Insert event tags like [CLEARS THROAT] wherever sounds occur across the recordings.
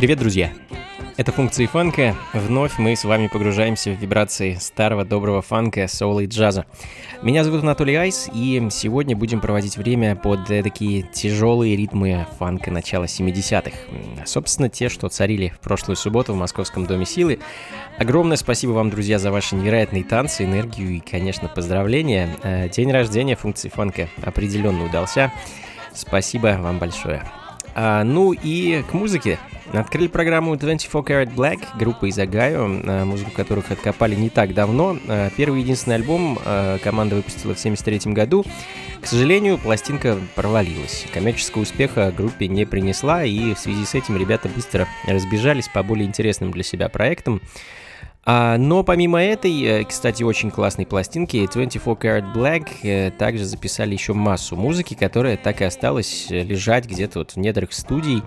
Привет, друзья! Это функции фанка. Вновь мы с вами погружаемся в вибрации старого доброго фанка, соула и джаза. Меня зовут Анатолий Айс, и сегодня будем проводить время под такие тяжелые ритмы фанка начала 70-х. Собственно, те, что царили в прошлую субботу в Московском Доме Силы. Огромное спасибо вам, друзья, за ваши невероятные танцы, энергию и, конечно, поздравления. Э, день рождения функции фанка определенно удался. Спасибо вам большое. А, ну и к музыке. Открыли программу 24 Karat Black, группа из Огайо, а, музыку которых откопали не так давно. А, первый единственный альбом команда выпустила в 1973 году. К сожалению, пластинка провалилась. Коммерческого успеха группе не принесла, и в связи с этим ребята быстро разбежались по более интересным для себя проектам. А, но помимо этой, э, кстати, очень классной пластинки 24 Karat Black э, также записали еще массу музыки, которая так и осталась э, лежать где-то вот в недрах студий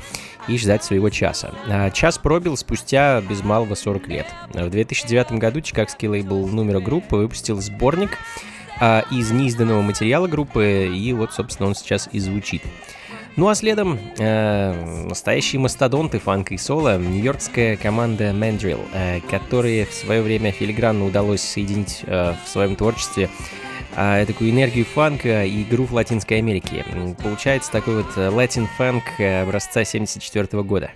и ждать своего часа. А, час пробил спустя без малого 40 лет. В 2009 году чикагский лейбл «Номера группы» выпустил сборник а, из неизданного материала группы, и вот, собственно, он сейчас и звучит. Ну а следом э, настоящие мастодонты фанка и соло, нью-йоркская команда Mandrill, э, которые в свое время филигранно удалось соединить э, в своем творчестве э, такую энергию фанка и грув Латинской Америки. Получается такой вот латин фанк образца 74 года.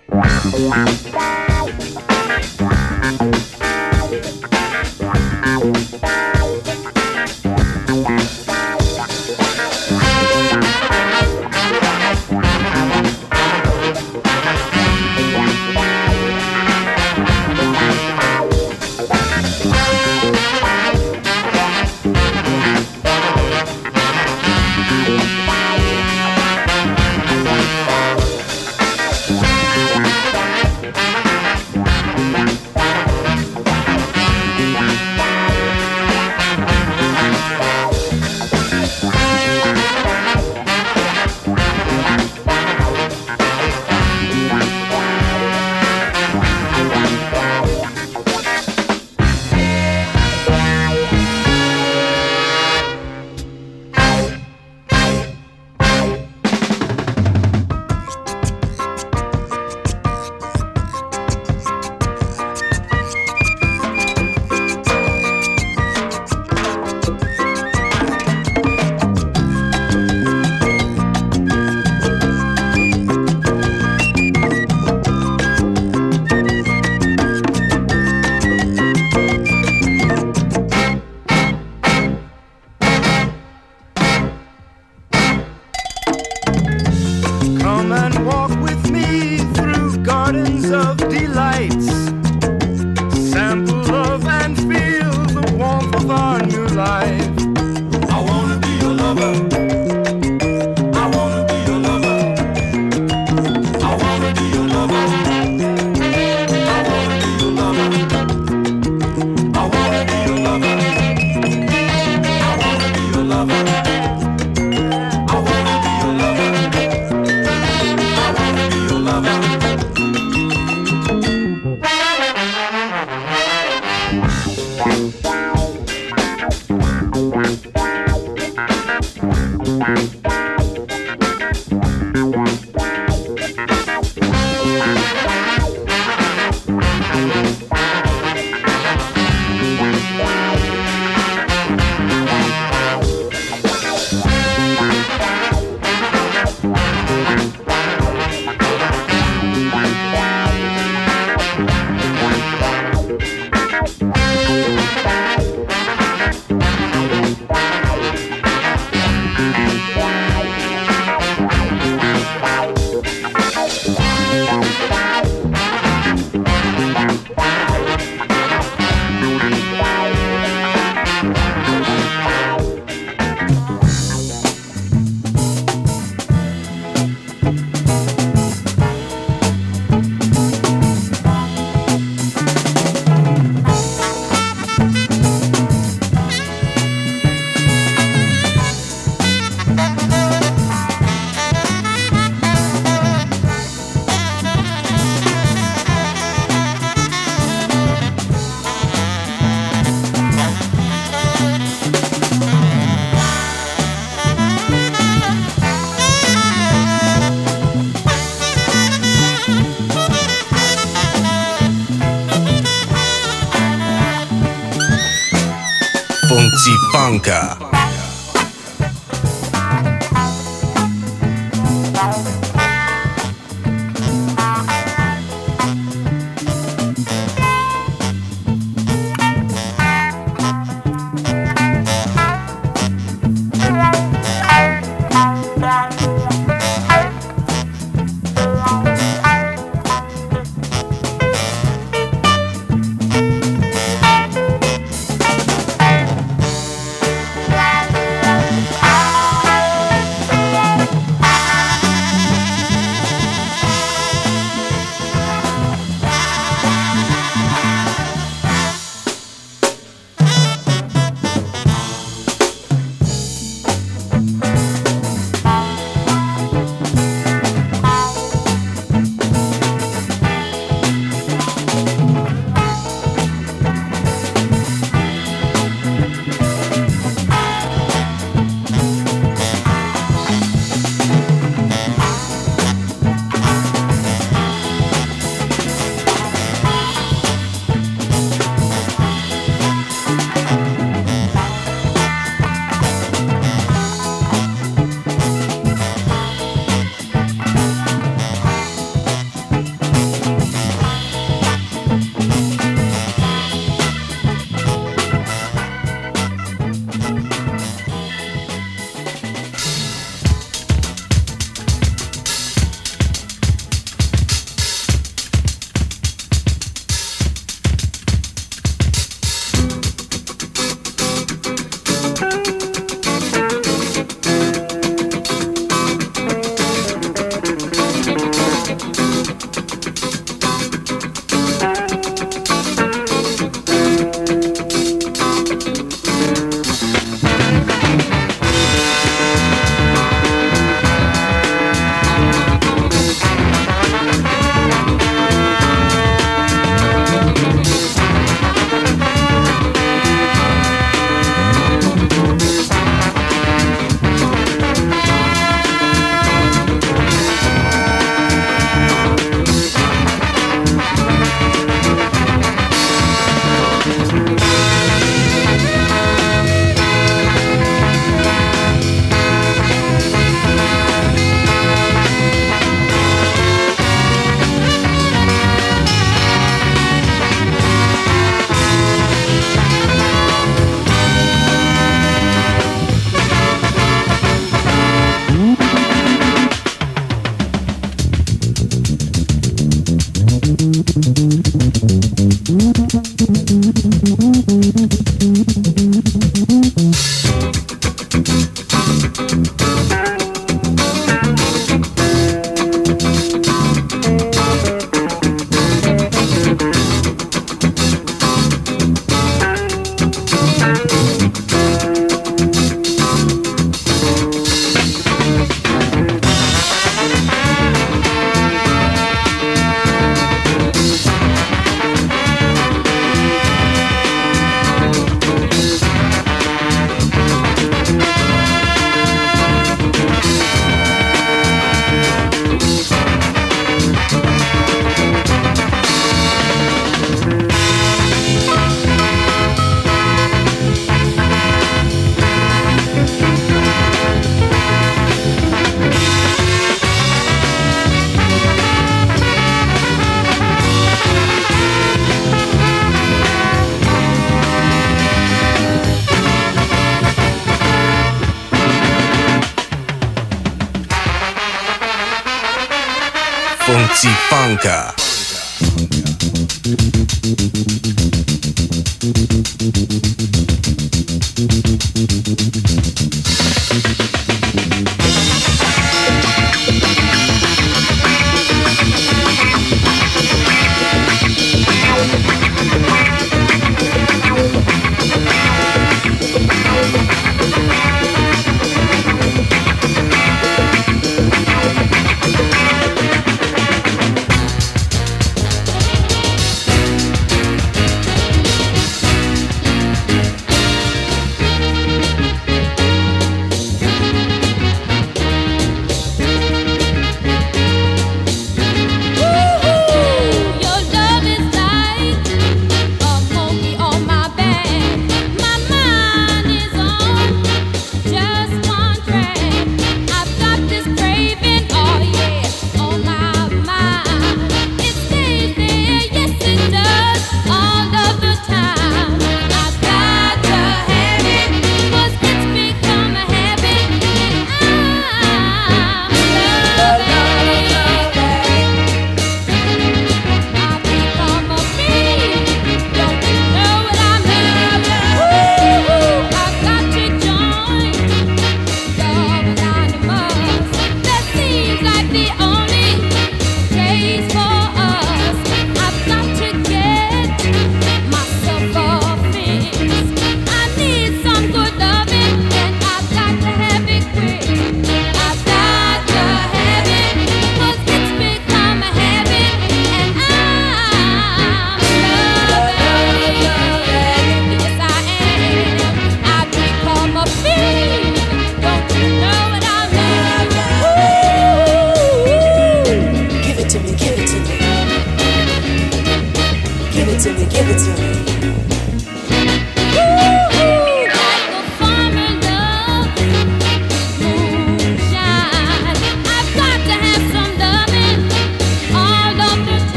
Funka.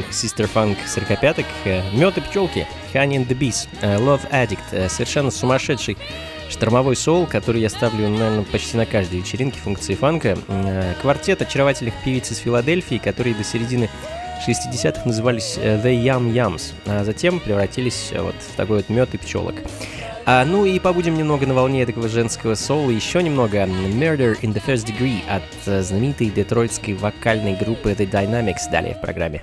Sister Funk 45-ок э, «Мед и пчелки» Honey and the Bees, э, Love Addict, э, совершенно сумасшедший штормовой соул, который я ставлю, наверное, почти на каждой вечеринке функции фанка. Квартет очаровательных певиц из Филадельфии, которые до середины 60-х назывались The Yum Yums, а затем превратились вот в такой вот мед и пчелок. А, ну и побудем немного на волне такого женского соло, еще немного Murder in the First Degree от знаменитой детройтской вокальной группы The Dynamics далее в программе.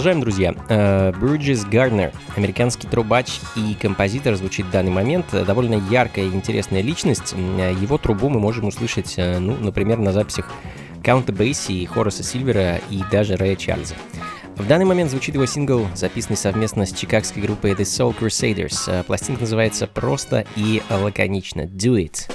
Продолжаем, друзья. Э, Бриджис Гарнер, американский трубач и композитор, звучит в данный момент. Довольно яркая и интересная личность. Его трубу мы можем услышать, э, ну, например, на записях Каунта Бейси, Хораса Сильвера и даже Рэя Чарльза. В данный момент звучит его сингл, записанный совместно с чикагской группой The Soul Crusaders. Э, пластинка называется просто и лаконично «Do It».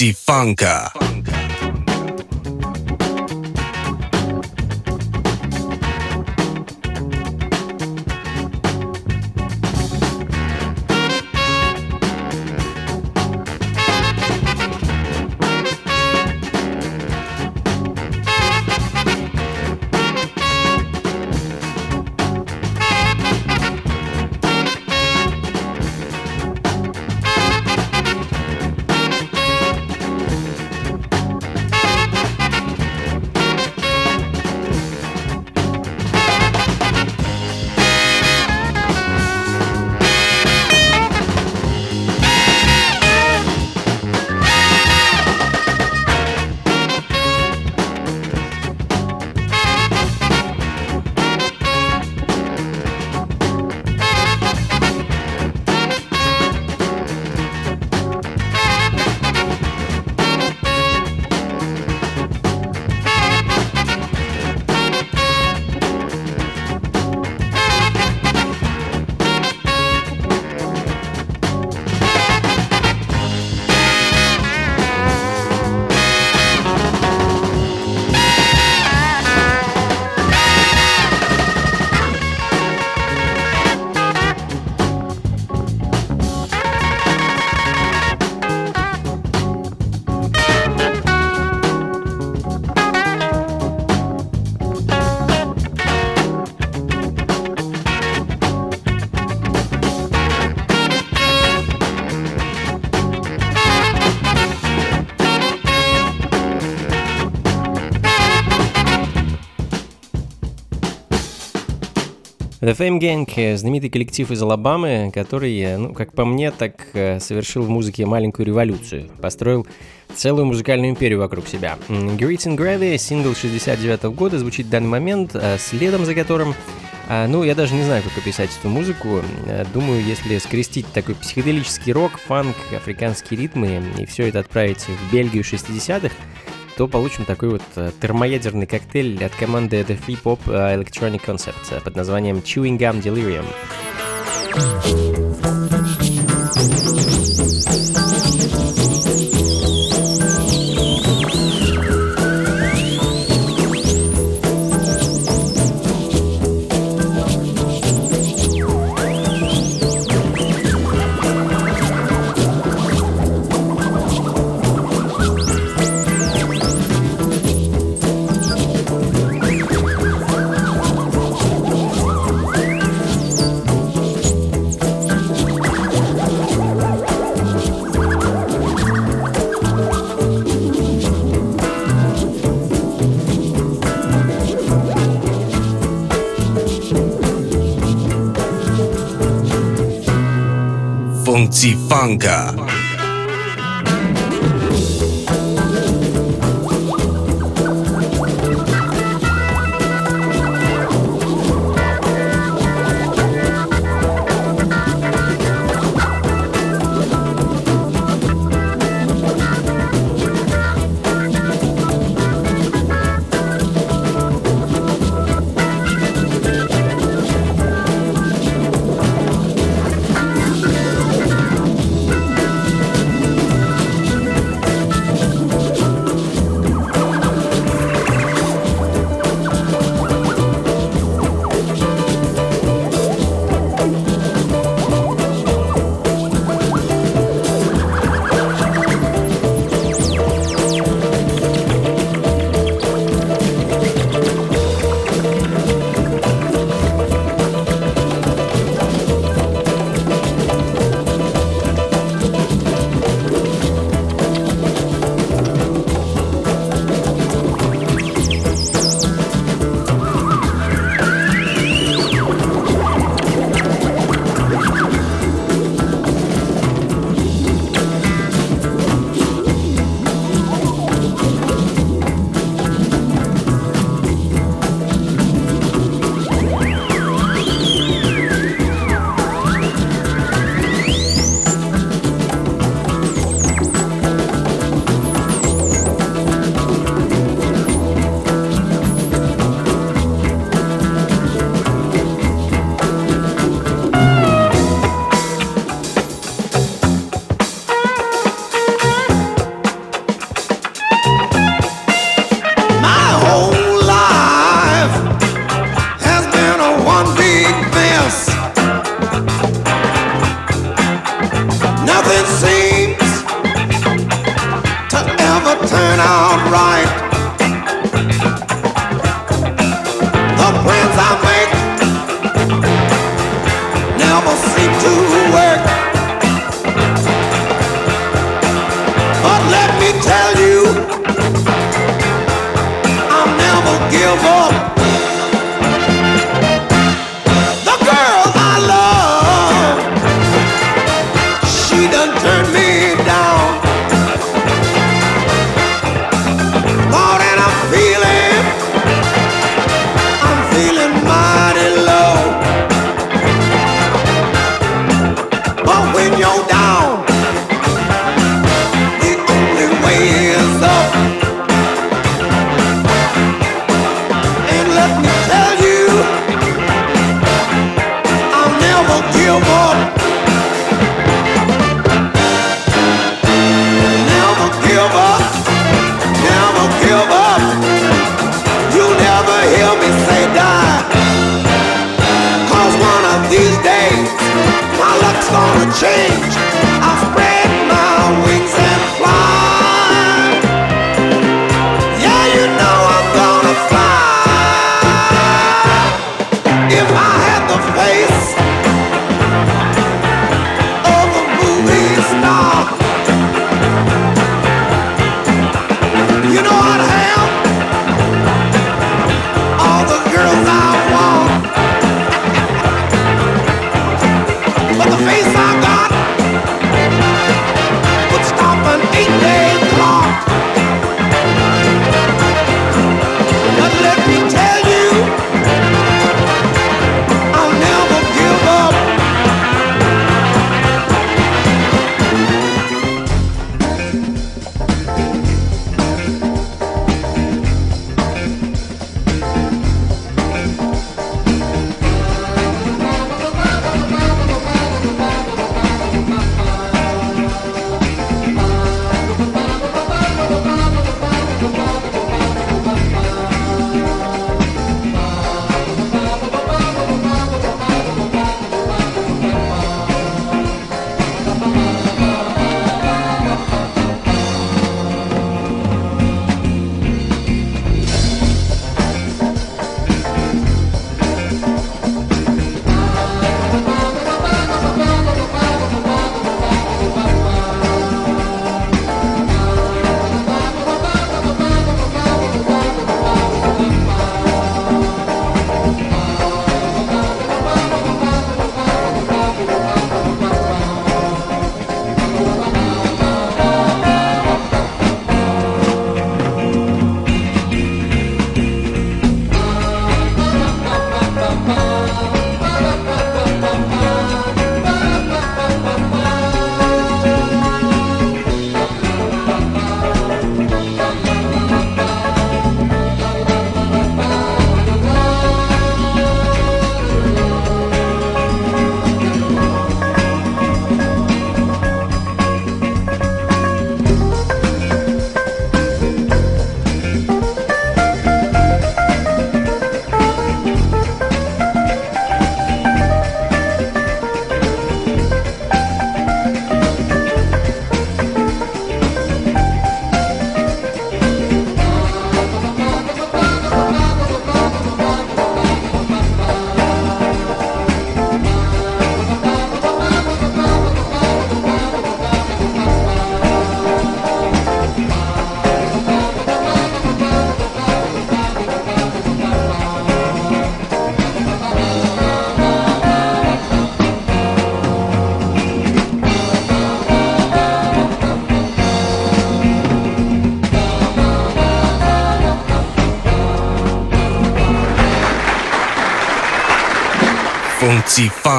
Sifanka. Funka. The Fame Gang — знаменитый коллектив из Алабамы, который, ну, как по мне, так совершил в музыке маленькую революцию. Построил целую музыкальную империю вокруг себя. Greets and Gravy, сингл 69 -го года, звучит в данный момент, следом за которым а, ну, я даже не знаю, как описать эту музыку. Э, думаю, если скрестить такой психоделический рок, фанк, африканские ритмы и все это отправить в Бельгию 60-х, то получим такой вот э, термоядерный коктейль от команды The Free Pop э, Electronic Concept под названием Chewing Gum Delirium. Funka.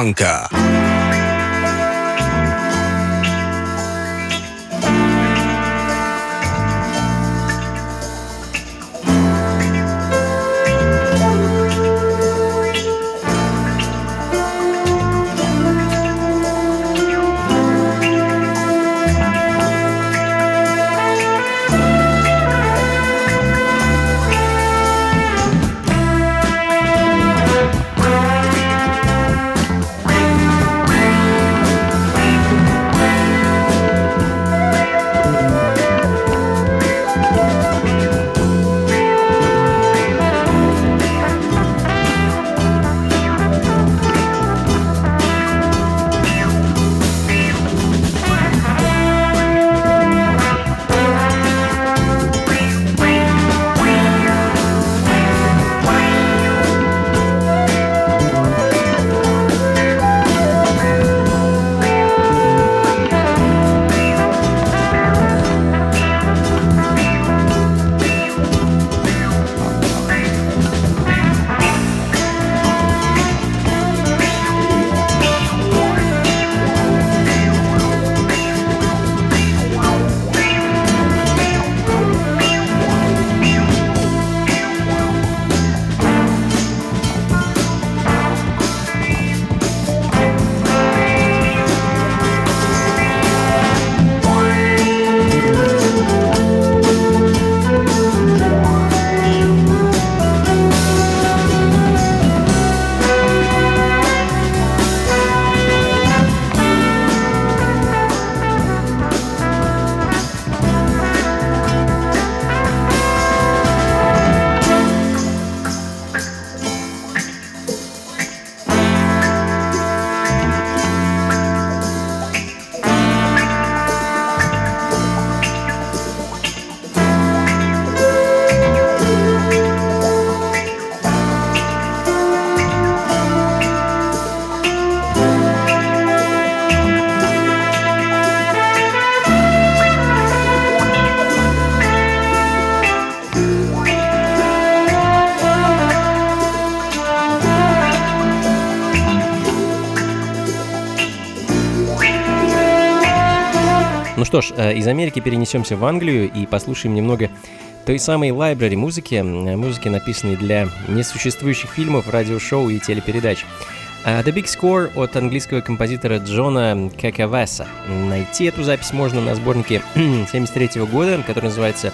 Blanca. Что ж, э, из Америки перенесемся в Англию и послушаем немного той самой library музыки, э, музыки, написанной для несуществующих фильмов, радиошоу и телепередач. А The Big Score от английского композитора Джона Какавеса. Найти эту запись можно на сборнике [CLEARS THROAT] 73 года, который называется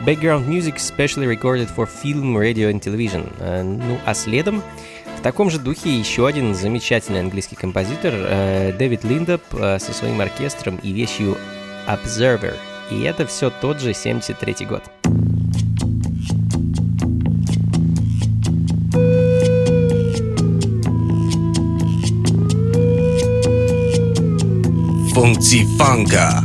Background Music Specially Recorded for Film, Radio and Television. Э, ну, а следом в таком же духе еще один замечательный английский композитор Дэвид Линдоп со своим оркестром и вещью Observer. И это все тот же 73 год. Функции фанка.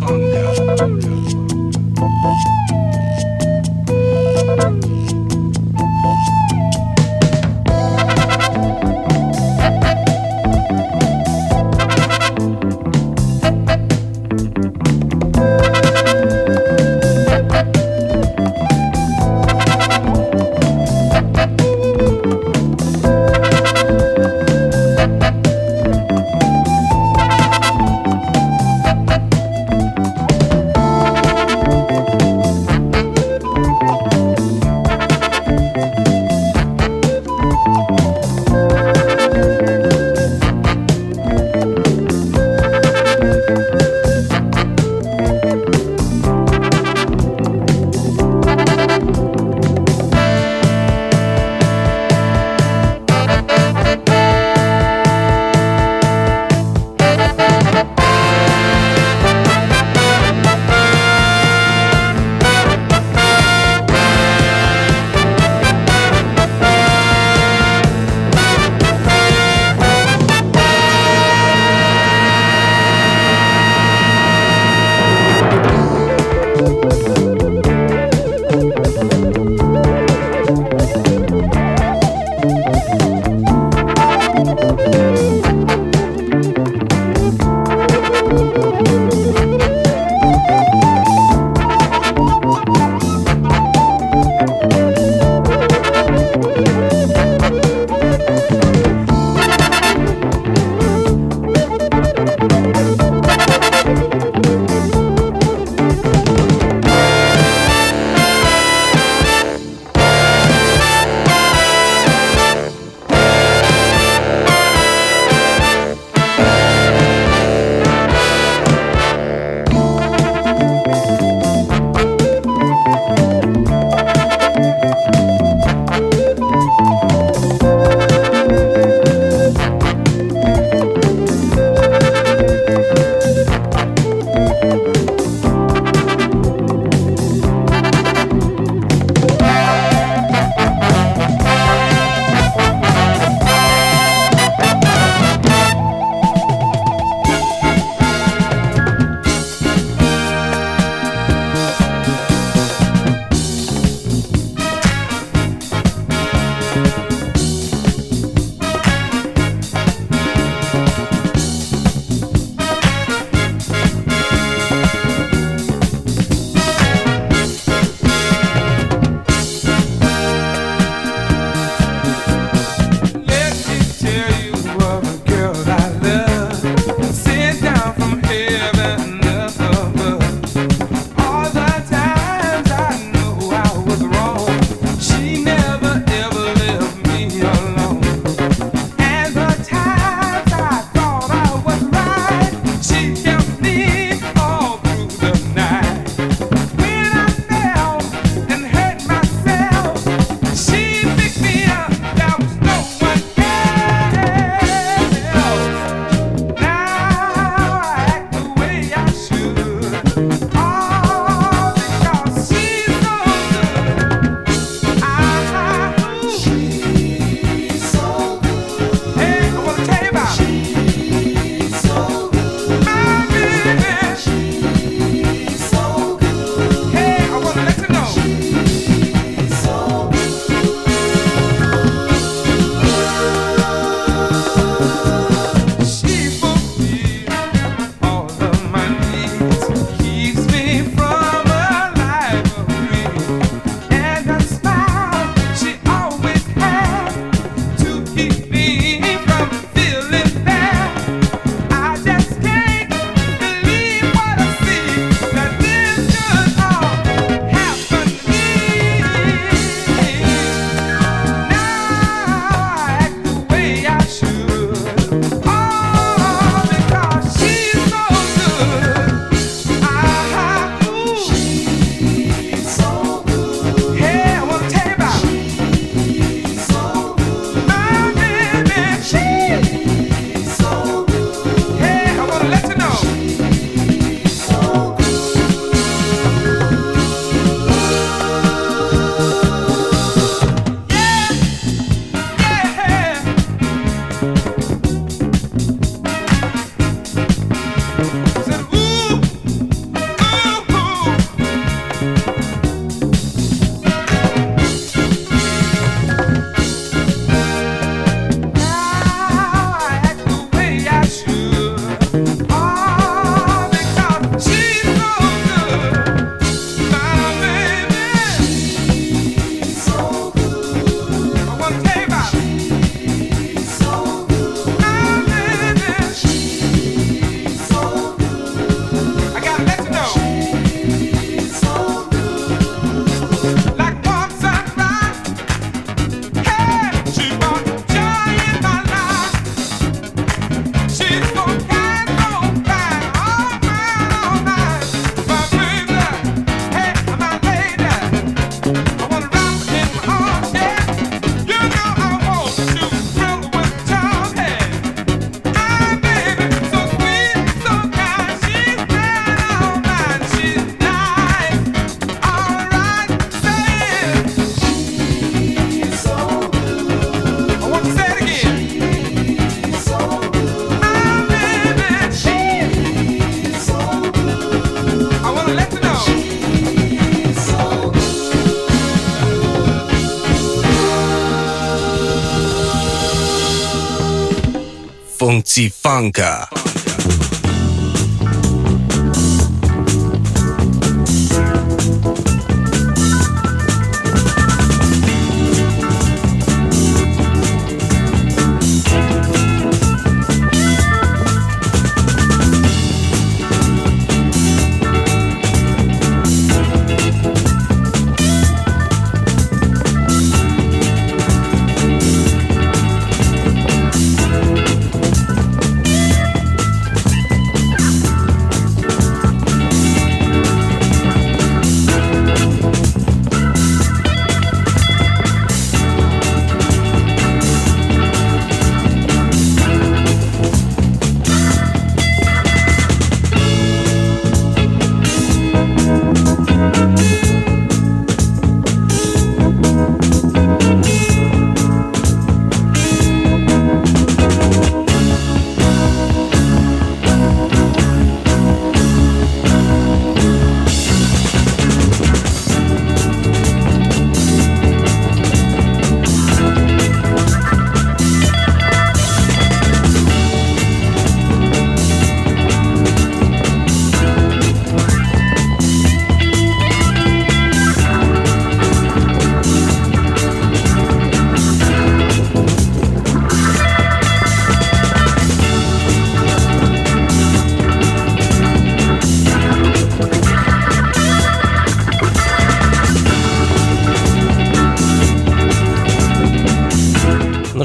Ну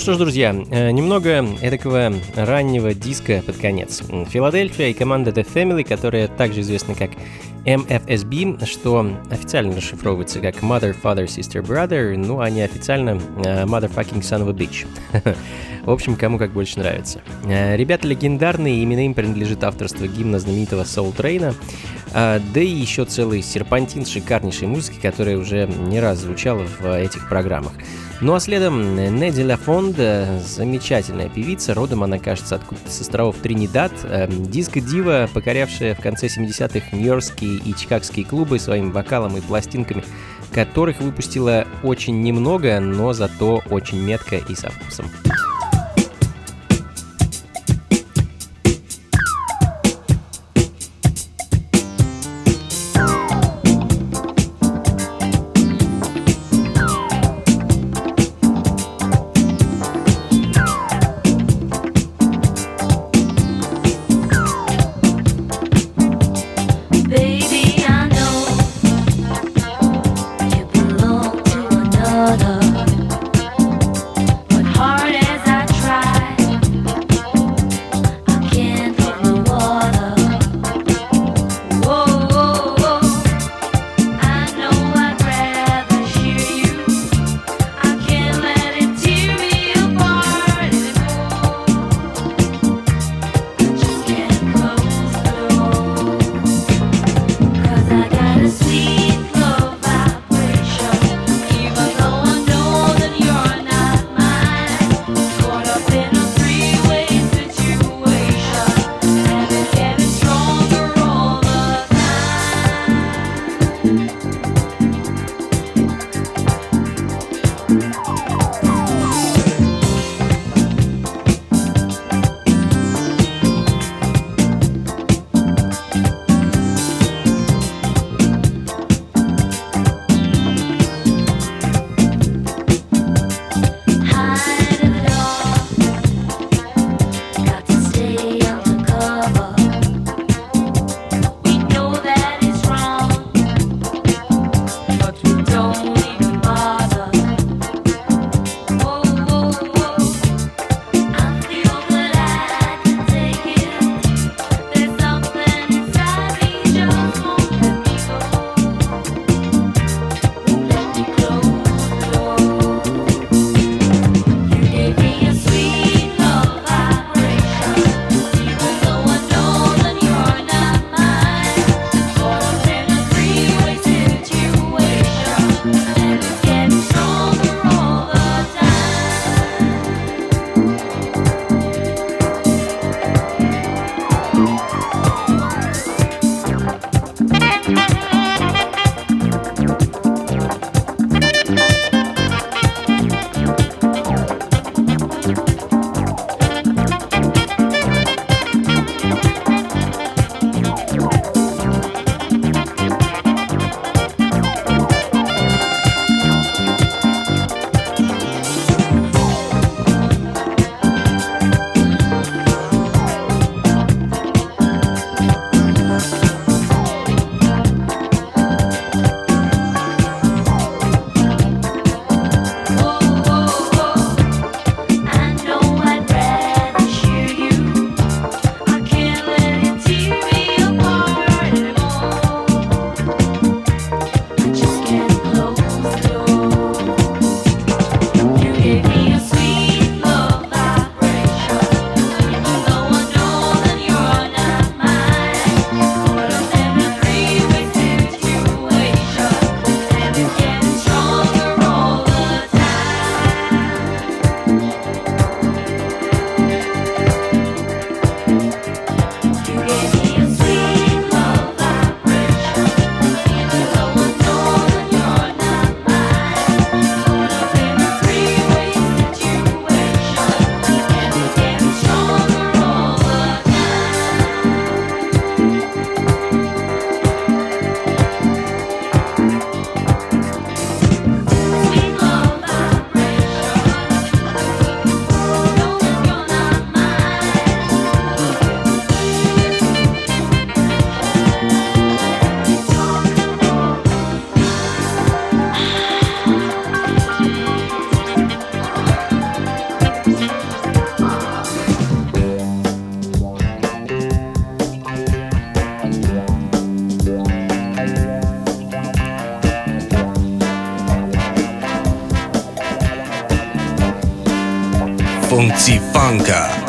что ж, друзья, э, немного эдакого раннего диска под конец. Филадельфия и команда The Family, которая также известна как MFSB, что официально расшифровывается как Mother, Father, Sister, Brother, ну а неофициально э, Motherfucking Son of a Bitch. [LAUGHS] В общем, кому как больше нравится. Э, Ребята легендарные, именно им принадлежит авторство гимна знаменитого Soul Train, да и еще целый серпантин шикарнейшей музыки, которая уже не раз звучала в этих программах. Ну а следом Неди Лафонд, замечательная певица, родом она, кажется, откуда-то с островов Тринидад, диско-дива, покорявшая в конце 70-х нью-йоркские и чикагские клубы своим вокалом и пластинками, которых выпустила очень немного, но зато очень метко и со вкусом. Zivanka.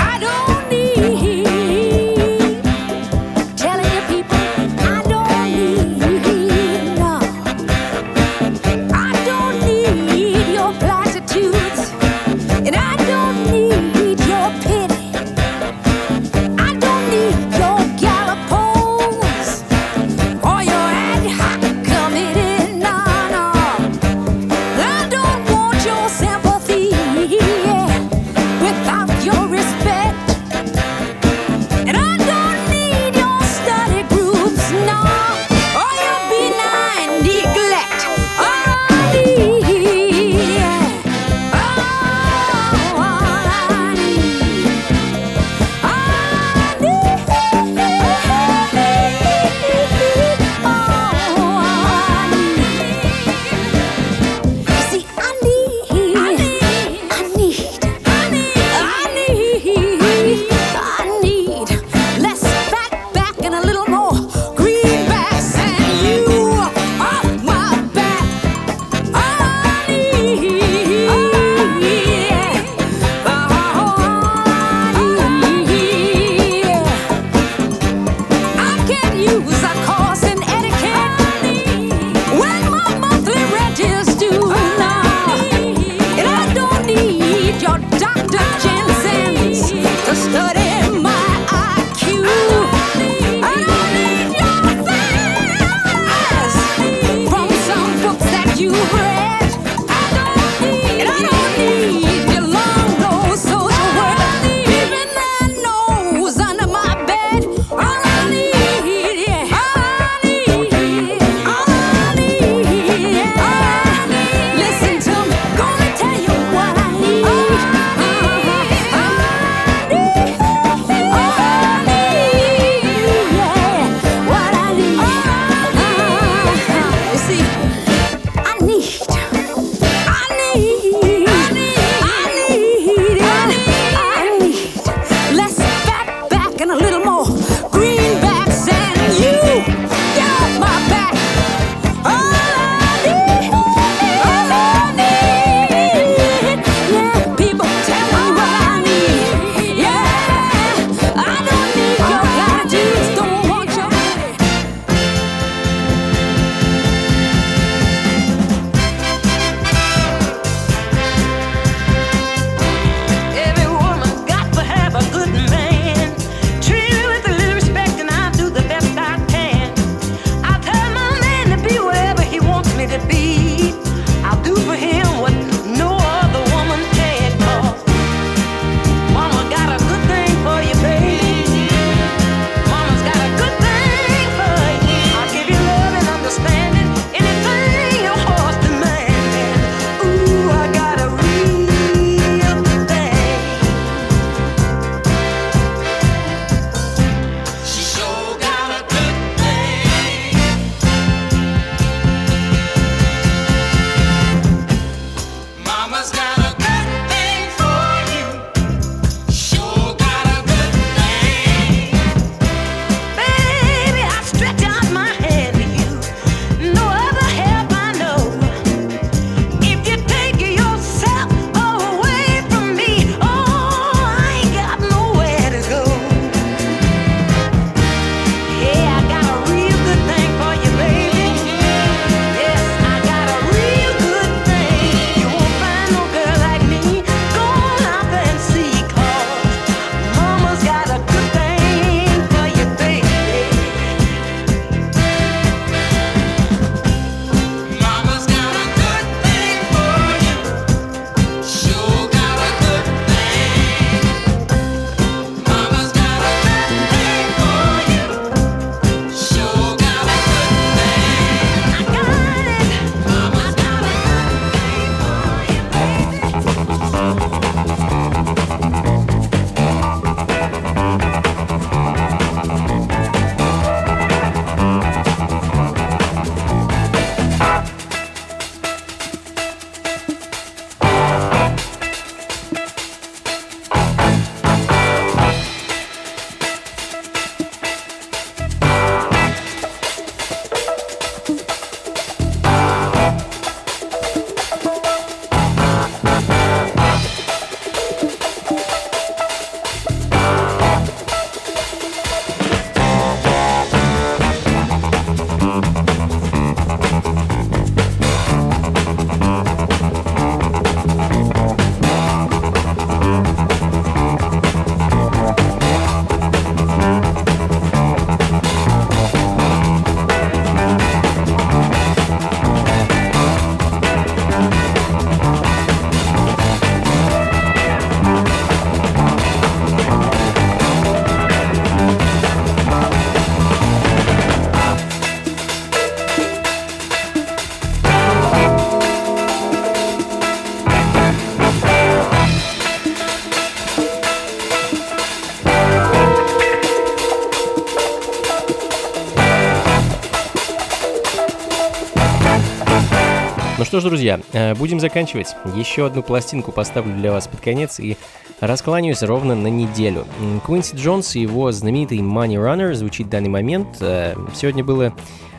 Что ж, друзья, э, будем заканчивать. Еще одну пластинку поставлю для вас под конец и раскланяюсь ровно на неделю. Квинси Джонс и его знаменитый Money Runner звучит в данный момент. Э, Сегодня было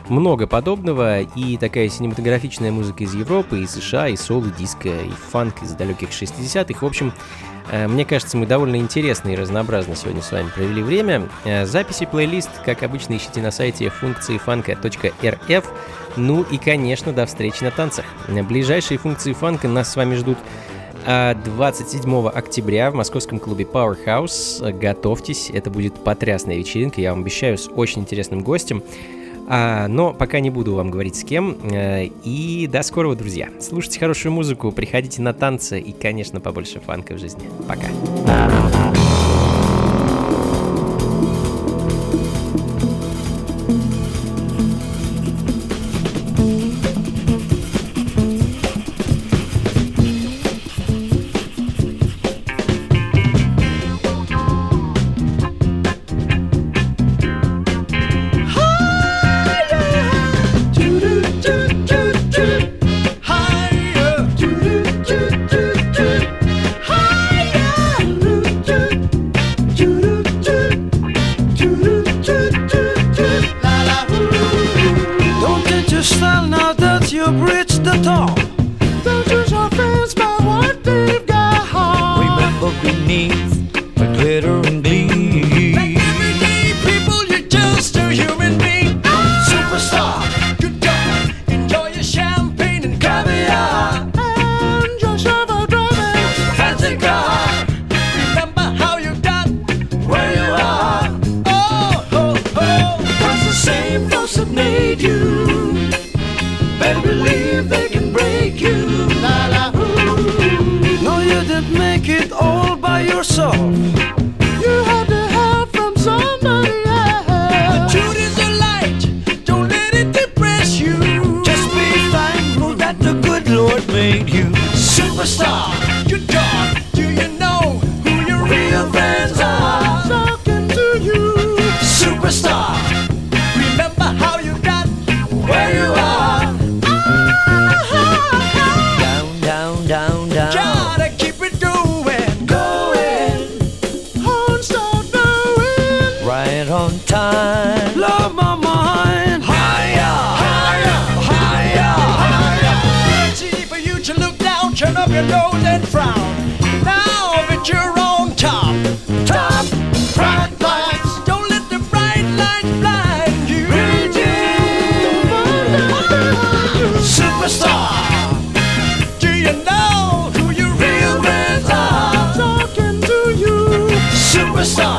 много подобного, и такая синематографичная музыка из Европы, из США, и соло, и диско, и фанк из далеких 60-х. В общем, э, мне кажется, мы довольно интересно и разнообразно сегодня с вами провели время. Э, Записи плейлист, как обычно, ищите на сайте функции фанка.рф. Ну и, конечно, до встречи на танцах. Ближайшие функции фанка нас с вами ждут а 27 октября в московском клубе Powerhouse. Готовьтесь, это будет потрясная вечеринка, я вам обещаю, с очень интересным гостем. А, но пока не буду вам говорить с кем. Э, И до скорого, друзья. Слушайте хорошую музыку, приходите на танцы и, конечно, побольше фанка в жизни. Пока. Superstar.